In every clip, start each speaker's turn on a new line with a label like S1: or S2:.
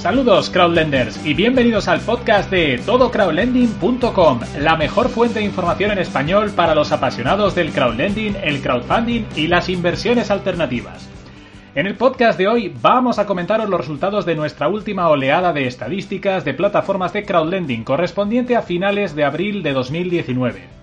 S1: Saludos crowdlenders y bienvenidos al podcast de todocrowdlending.com, la mejor fuente de información en español para los apasionados del crowdlending, el crowdfunding y las inversiones alternativas. En el podcast de hoy vamos a comentaros los resultados de nuestra última oleada de estadísticas de plataformas de crowdlending correspondiente a finales de abril de 2019.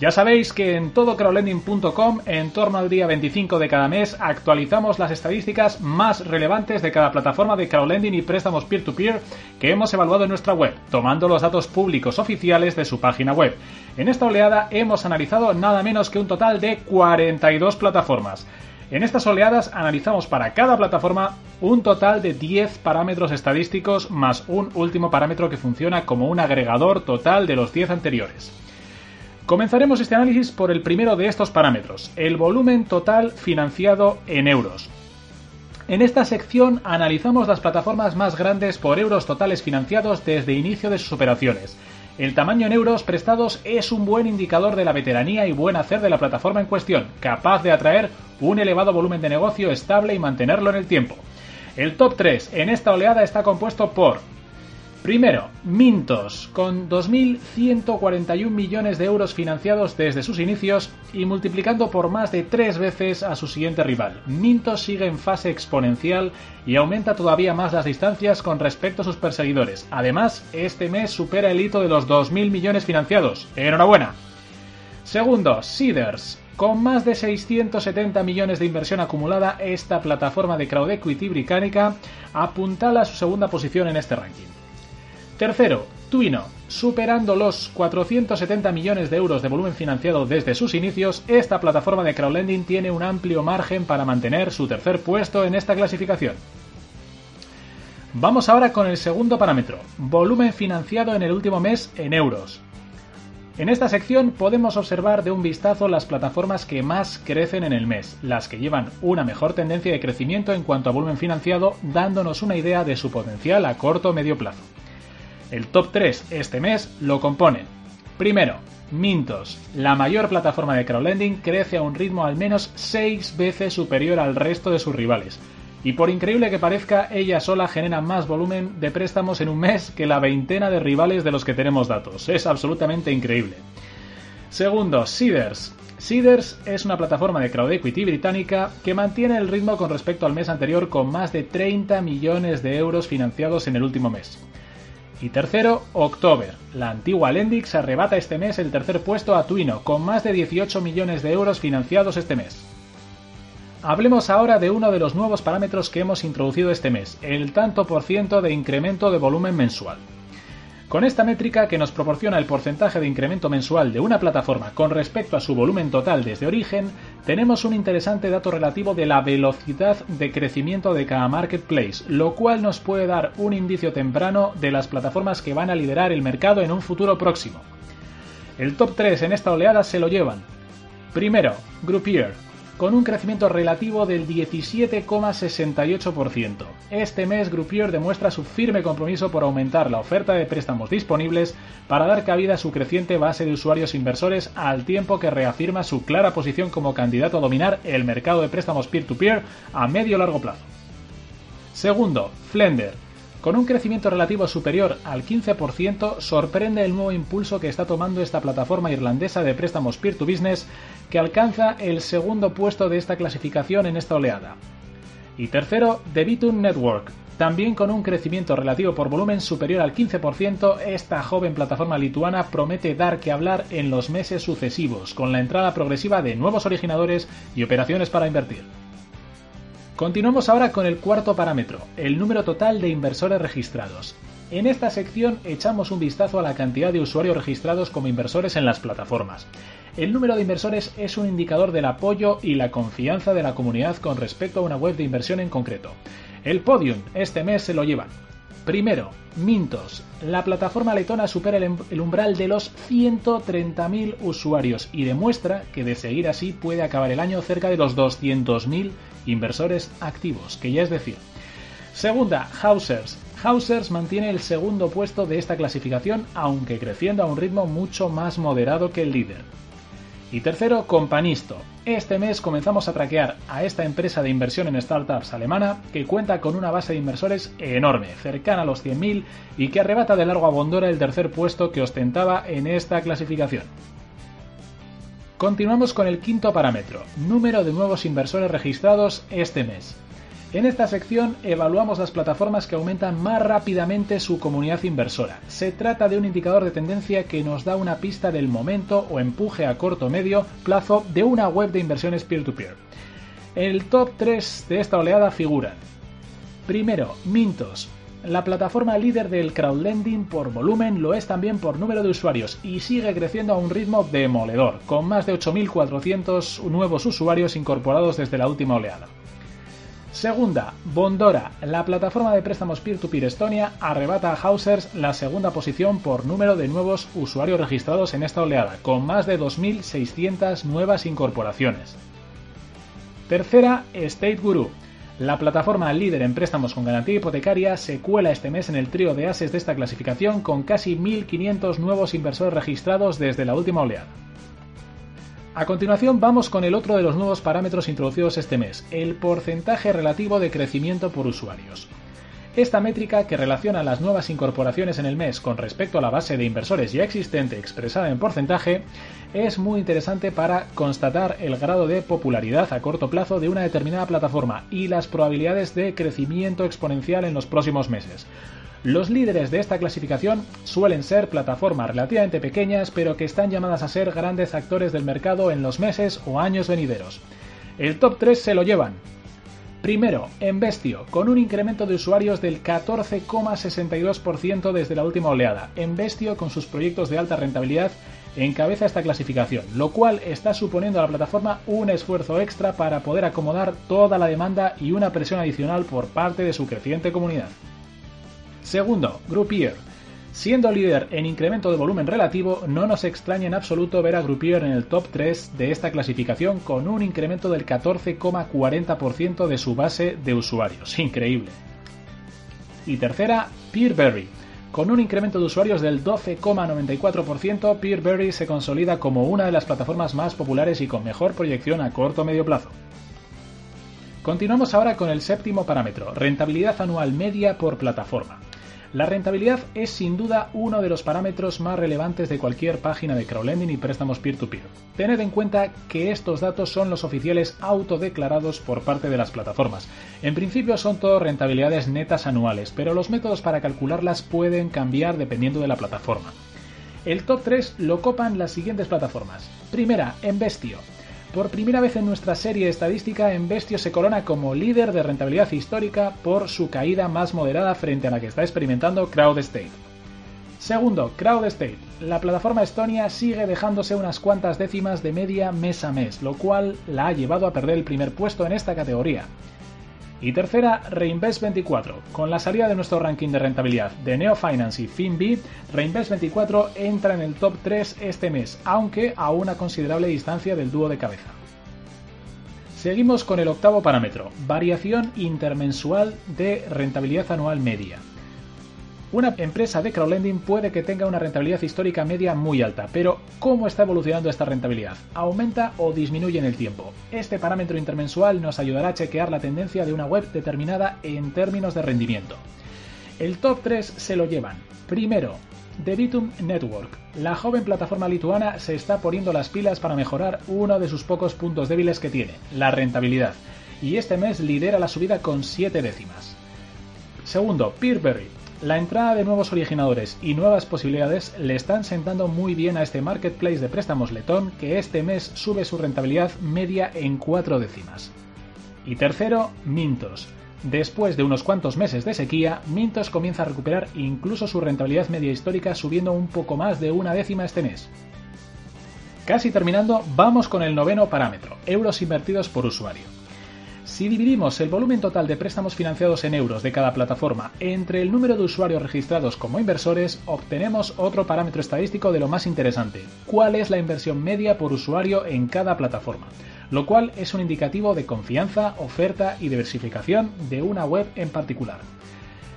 S1: Ya sabéis que en todocrowdlending.com, en torno al día 25 de cada mes, actualizamos las estadísticas más relevantes de cada plataforma de crowdlending y préstamos peer-to-peer que hemos evaluado en nuestra web, tomando los datos públicos oficiales de su página web. En esta oleada hemos analizado nada menos que un total de 42 plataformas. En estas oleadas analizamos para cada plataforma un total de 10 parámetros estadísticos más un último parámetro que funciona como un agregador total de los 10 anteriores. Comenzaremos este análisis por el primero de estos parámetros, el volumen total financiado en euros. En esta sección analizamos las plataformas más grandes por euros totales financiados desde inicio de sus operaciones. El tamaño en euros prestados es un buen indicador de la veteranía y buen hacer de la plataforma en cuestión, capaz de atraer un elevado volumen de negocio estable y mantenerlo en el tiempo. El top 3 en esta oleada está compuesto por Primero, Mintos, con 2.141 millones de euros financiados desde sus inicios y multiplicando por más de tres veces a su siguiente rival. Mintos sigue en fase exponencial y aumenta todavía más las distancias con respecto a sus perseguidores. Además, este mes supera el hito de los 2.000 millones financiados. ¡Enhorabuena! Segundo, Seeders. Con más de 670 millones de inversión acumulada, esta plataforma de crowd equity británica apuntala a su segunda posición en este ranking. Tercero, Twino. Superando los 470 millones de euros de volumen financiado desde sus inicios, esta plataforma de crowdlending tiene un amplio margen para mantener su tercer puesto en esta clasificación. Vamos ahora con el segundo parámetro, volumen financiado en el último mes en euros. En esta sección podemos observar de un vistazo las plataformas que más crecen en el mes, las que llevan una mejor tendencia de crecimiento en cuanto a volumen financiado, dándonos una idea de su potencial a corto o medio plazo. El top 3 este mes lo componen. Primero, Mintos, la mayor plataforma de crowdlending, crece a un ritmo al menos 6 veces superior al resto de sus rivales. Y por increíble que parezca, ella sola genera más volumen de préstamos en un mes que la veintena de rivales de los que tenemos datos. Es absolutamente increíble. Segundo, Seeders. Seeders es una plataforma de crowd equity británica que mantiene el ritmo con respecto al mes anterior con más de 30 millones de euros financiados en el último mes. Y tercero, October. La antigua Lendix arrebata este mes el tercer puesto a Twino, con más de 18 millones de euros financiados este mes. Hablemos ahora de uno de los nuevos parámetros que hemos introducido este mes, el tanto por ciento de incremento de volumen mensual. Con esta métrica que nos proporciona el porcentaje de incremento mensual de una plataforma con respecto a su volumen total desde origen, tenemos un interesante dato relativo de la velocidad de crecimiento de cada marketplace, lo cual nos puede dar un indicio temprano de las plataformas que van a liderar el mercado en un futuro próximo. El top 3 en esta oleada se lo llevan. Primero, Groupier, con un crecimiento relativo del 17,68%. Este mes Groupier demuestra su firme compromiso por aumentar la oferta de préstamos disponibles para dar cabida a su creciente base de usuarios inversores al tiempo que reafirma su clara posición como candidato a dominar el mercado de préstamos peer-to-peer a medio largo plazo. Segundo, Flender con un crecimiento relativo superior al 15%, sorprende el nuevo impulso que está tomando esta plataforma irlandesa de préstamos peer-to-business que alcanza el segundo puesto de esta clasificación en esta oleada. Y tercero, The Network. También con un crecimiento relativo por volumen superior al 15%, esta joven plataforma lituana promete dar que hablar en los meses sucesivos, con la entrada progresiva de nuevos originadores y operaciones para invertir. Continuamos ahora con el cuarto parámetro, el número total de inversores registrados. En esta sección echamos un vistazo a la cantidad de usuarios registrados como inversores en las plataformas. El número de inversores es un indicador del apoyo y la confianza de la comunidad con respecto a una web de inversión en concreto. El podium este mes se lo llevan Primero, Mintos. La plataforma letona supera el, umbral de los 130.000 usuarios y demuestra que de seguir así puede acabar el año cerca de los 200.000 inversores activos, que ya es decir. Segunda, Hausers. Hausers mantiene el segundo puesto de esta clasificación, aunque creciendo a un ritmo mucho más moderado que el líder. Y tercero, Companisto. Este mes comenzamos a traquear a esta empresa de inversión en startups alemana que cuenta con una base de inversores enorme, cercana a los 100.000 y que arrebata de largo a el tercer puesto que ostentaba en esta clasificación. Continuamos con el quinto parámetro, número de nuevos inversores registrados este mes. En esta sección evaluamos las plataformas que aumentan más rápidamente su comunidad inversora. Se trata de un indicador de tendencia que nos da una pista del momento o empuje a corto o medio plazo de una web de inversiones peer-to-peer. el top 3 de esta oleada figuran. Primero, Mintos. La plataforma líder del crowdlending por volumen lo es también por número de usuarios y sigue creciendo a un ritmo demoledor, con más de 8.400 nuevos usuarios incorporados desde la última oleada. Segunda, Bondora, la plataforma de préstamos peer-to-peer Estonia, arrebata a Hausers la segunda posición por número de nuevos usuarios registrados en esta oleada, con más de 2.600 nuevas incorporaciones. Tercera, State Guru. La plataforma líder en préstamos con garantía hipotecaria se cuela este mes en el trío de ases de esta clasificación con casi 1.500 nuevos inversores registrados desde la última oleada. A continuación vamos con el otro de los nuevos parámetros introducidos este mes, el porcentaje relativo de crecimiento por usuarios. Esta métrica, que relaciona las nuevas incorporaciones en el mes con respecto a la base de inversores ya existente expresada en porcentaje, es muy interesante para constatar el grado de popularidad a corto plazo de una determinada plataforma y las probabilidades de crecimiento exponencial en los próximos meses. Los líderes de esta clasificación suelen ser plataformas relativamente pequeñas pero que están llamadas a ser grandes actores del mercado en los meses o años venideros. El top 3 se lo llevan. Primero, Embestio, con un incremento de usuarios del 14,62% desde la última oleada. Embestio, con sus proyectos de alta rentabilidad, encabeza esta clasificación, lo cual está suponiendo a la plataforma un esfuerzo extra para poder acomodar toda la demanda y una presión adicional por parte de su creciente comunidad. Segundo, Groupier. Siendo líder en incremento de volumen relativo, no nos extraña en absoluto ver a Groupier en el top 3 de esta clasificación con un incremento del 14,40% de su base de usuarios. Increíble. Y tercera, Peerberry. Con un incremento de usuarios del 12,94%, Peerberry se consolida como una de las plataformas más populares y con mejor proyección a corto o medio plazo. Continuamos ahora con el séptimo parámetro, rentabilidad anual media por plataforma. La rentabilidad es sin duda uno de los parámetros más relevantes de cualquier página de crowdlending y préstamos peer-to-peer. Tened en cuenta que estos datos son los oficiales autodeclarados por parte de las plataformas. En principio son todo rentabilidades netas anuales, pero los métodos para calcularlas pueden cambiar dependiendo de la plataforma. El top 3 lo copan las siguientes plataformas. Primera, Investio. Por primera vez en nuestra serie estadística, Embestio se corona como líder de rentabilidad histórica por su caída más moderada frente a la que está experimentando CrowdState. Segundo, CrowdState. La plataforma Estonia sigue dejándose unas cuantas décimas de media mes a mes, lo cual la ha llevado a perder el primer puesto en esta categoría. Y tercera, Reinvest24. Con la salida de nuestro ranking de rentabilidad de Neo Finance y FinB, Reinvest24 entra en el top 3 este mes, aunque a una considerable distancia del dúo de cabeza. Seguimos con el octavo parámetro, variación intermensual de rentabilidad anual media. Una empresa de crowdlending puede que tenga una rentabilidad histórica media muy alta, pero ¿cómo está evolucionando esta rentabilidad? ¿Aumenta o disminuye en el tiempo? Este parámetro intermensual nos ayudará a chequear la tendencia de una web determinada en términos de rendimiento. El top 3 se lo llevan. Primero, Debitum Network. La joven plataforma lituana se está poniendo las pilas para mejorar uno de sus pocos puntos débiles que tiene, la rentabilidad, y este mes lidera la subida con 7 décimas. Segundo, Peerberry. La entrada de nuevos originadores y nuevas posibilidades le están sentando muy bien a este marketplace de préstamos letón que este mes sube su rentabilidad media en cuatro décimas. Y tercero, Mintos. Después de unos cuantos meses de sequía, Mintos comienza a recuperar incluso su rentabilidad media histórica subiendo un poco más de una décima este mes. Casi terminando, vamos con el noveno parámetro, euros invertidos por usuario. Si dividimos el volumen total de préstamos financiados en euros de cada plataforma entre el número de usuarios registrados como inversores, obtenemos otro parámetro estadístico de lo más interesante, cuál es la inversión media por usuario en cada plataforma, lo cual es un indicativo de confianza, oferta y diversificación de una web en particular.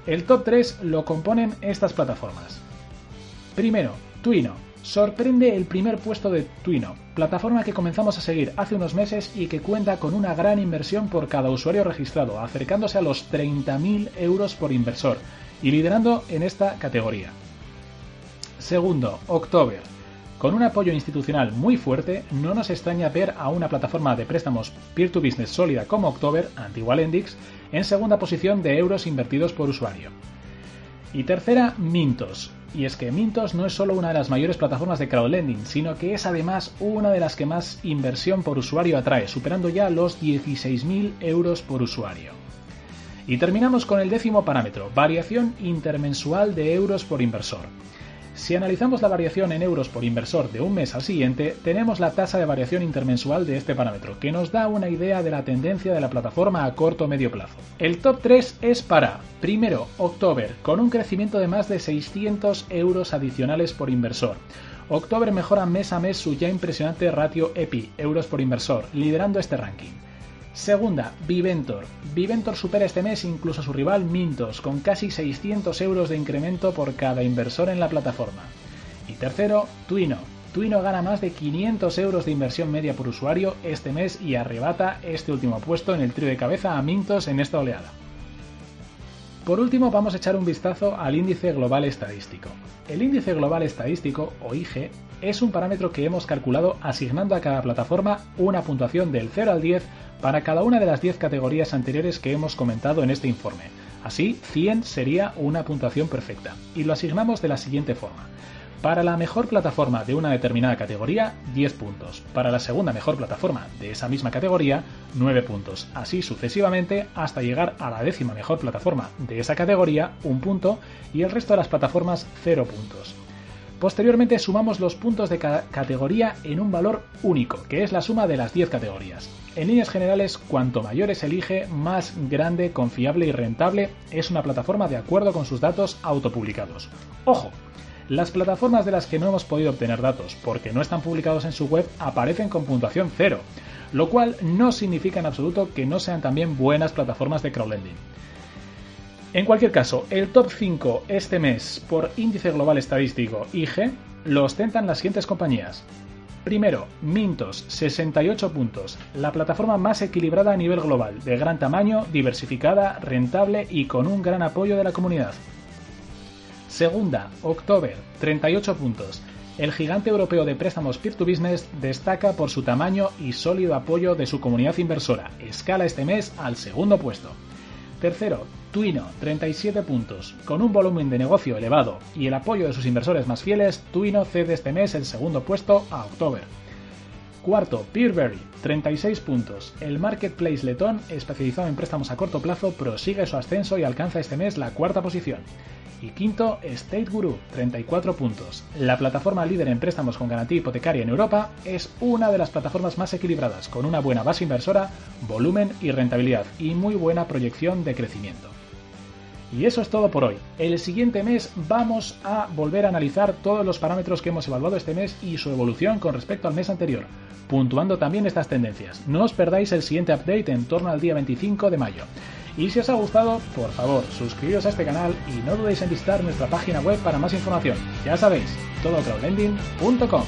S1: El top 3 lo componen estas plataformas. Primero, Twino, Sorprende el primer puesto de Twino, plataforma que comenzamos a seguir hace unos meses y que cuenta con una gran inversión por cada usuario registrado, acercándose a los 30.000 euros por inversor y liderando en esta categoría. Segundo, October. Con un apoyo institucional muy fuerte, no nos extraña ver a una plataforma de préstamos peer-to-business sólida como October, antigua Lendix, en segunda posición de euros invertidos por usuario. Y tercera, Mintos. Y es que Mintos no es solo una de las mayores plataformas de crowdlending, sino que es además una de las que más inversión por usuario atrae, superando ya los 16.000 euros por usuario. Y terminamos con el décimo parámetro, variación intermensual de euros por inversor. Si analizamos la variación en euros por inversor de un mes al siguiente, tenemos la tasa de variación intermensual de este parámetro, que nos da una idea de la tendencia de la plataforma a corto o medio plazo. El top 3 es para, primero, October, con un crecimiento de más de 600 euros adicionales por inversor. October mejora mes a mes su ya impresionante ratio EPI, euros por inversor, liderando este ranking. Segunda, Viventor. Viventor supera este mes incluso a su rival Mintos, con casi 600 euros de incremento por cada inversor en la plataforma. Y tercero, Twino. Twino gana más de 500 euros de inversión media por usuario este mes y arrebata este último puesto en el trío de cabeza a Mintos en esta oleada. Por último, vamos a echar un vistazo al índice global estadístico. El índice global estadístico, o IG, es un parámetro que hemos calculado asignando a cada plataforma una puntuación del 0 al 10 para cada una de las 10 categorías anteriores que hemos comentado en este informe. Así, 100 sería una puntuación perfecta. Y lo asignamos de la siguiente forma. Para la mejor plataforma de una determinada categoría, 10 puntos. Para la segunda mejor plataforma de esa misma categoría, 9 puntos. Así sucesivamente hasta llegar a la décima mejor plataforma de esa categoría, 1 punto, y el resto de las plataformas, 0 puntos. Posteriormente sumamos los puntos de cada categoría en un valor único, que es la suma de las 10 categorías. En líneas generales, cuanto mayor se elige, más grande, confiable y rentable es una plataforma de acuerdo con sus datos autopublicados. Ojo, las plataformas de las que no hemos podido obtener datos porque no están publicados en su web aparecen con puntuación cero, lo cual no significa en absoluto que no sean también buenas plataformas de crowdlending. En cualquier caso, el top 5 este mes por índice global estadístico IG lo ostentan las siguientes compañías. Primero, Mintos, 68 puntos, la plataforma más equilibrada a nivel global, de gran tamaño, diversificada, rentable y con un gran apoyo de la comunidad. Segunda, October, 38 puntos. El gigante europeo de préstamos peer-to-business destaca por su tamaño y sólido apoyo de su comunidad inversora. Escala este mes al segundo puesto. Tercero, Twino, 37 puntos. Con un volumen de negocio elevado y el apoyo de sus inversores más fieles, Twino cede este mes el segundo puesto a October. Cuarto, Peerberry, 36 puntos. El marketplace letón, especializado en préstamos a corto plazo, prosigue su ascenso y alcanza este mes la cuarta posición. Y quinto, State Guru, 34 puntos. La plataforma líder en préstamos con garantía hipotecaria en Europa es una de las plataformas más equilibradas, con una buena base inversora, volumen y rentabilidad, y muy buena proyección de crecimiento. Y eso es todo por hoy. El siguiente mes vamos a volver a analizar todos los parámetros que hemos evaluado este mes y su evolución con respecto al mes anterior, puntuando también estas tendencias. No os perdáis el siguiente update en torno al día 25 de mayo. Y si os ha gustado, por favor, suscribiros a este canal y no dudéis en visitar nuestra página web para más información. Ya sabéis, todocrowdlending.com.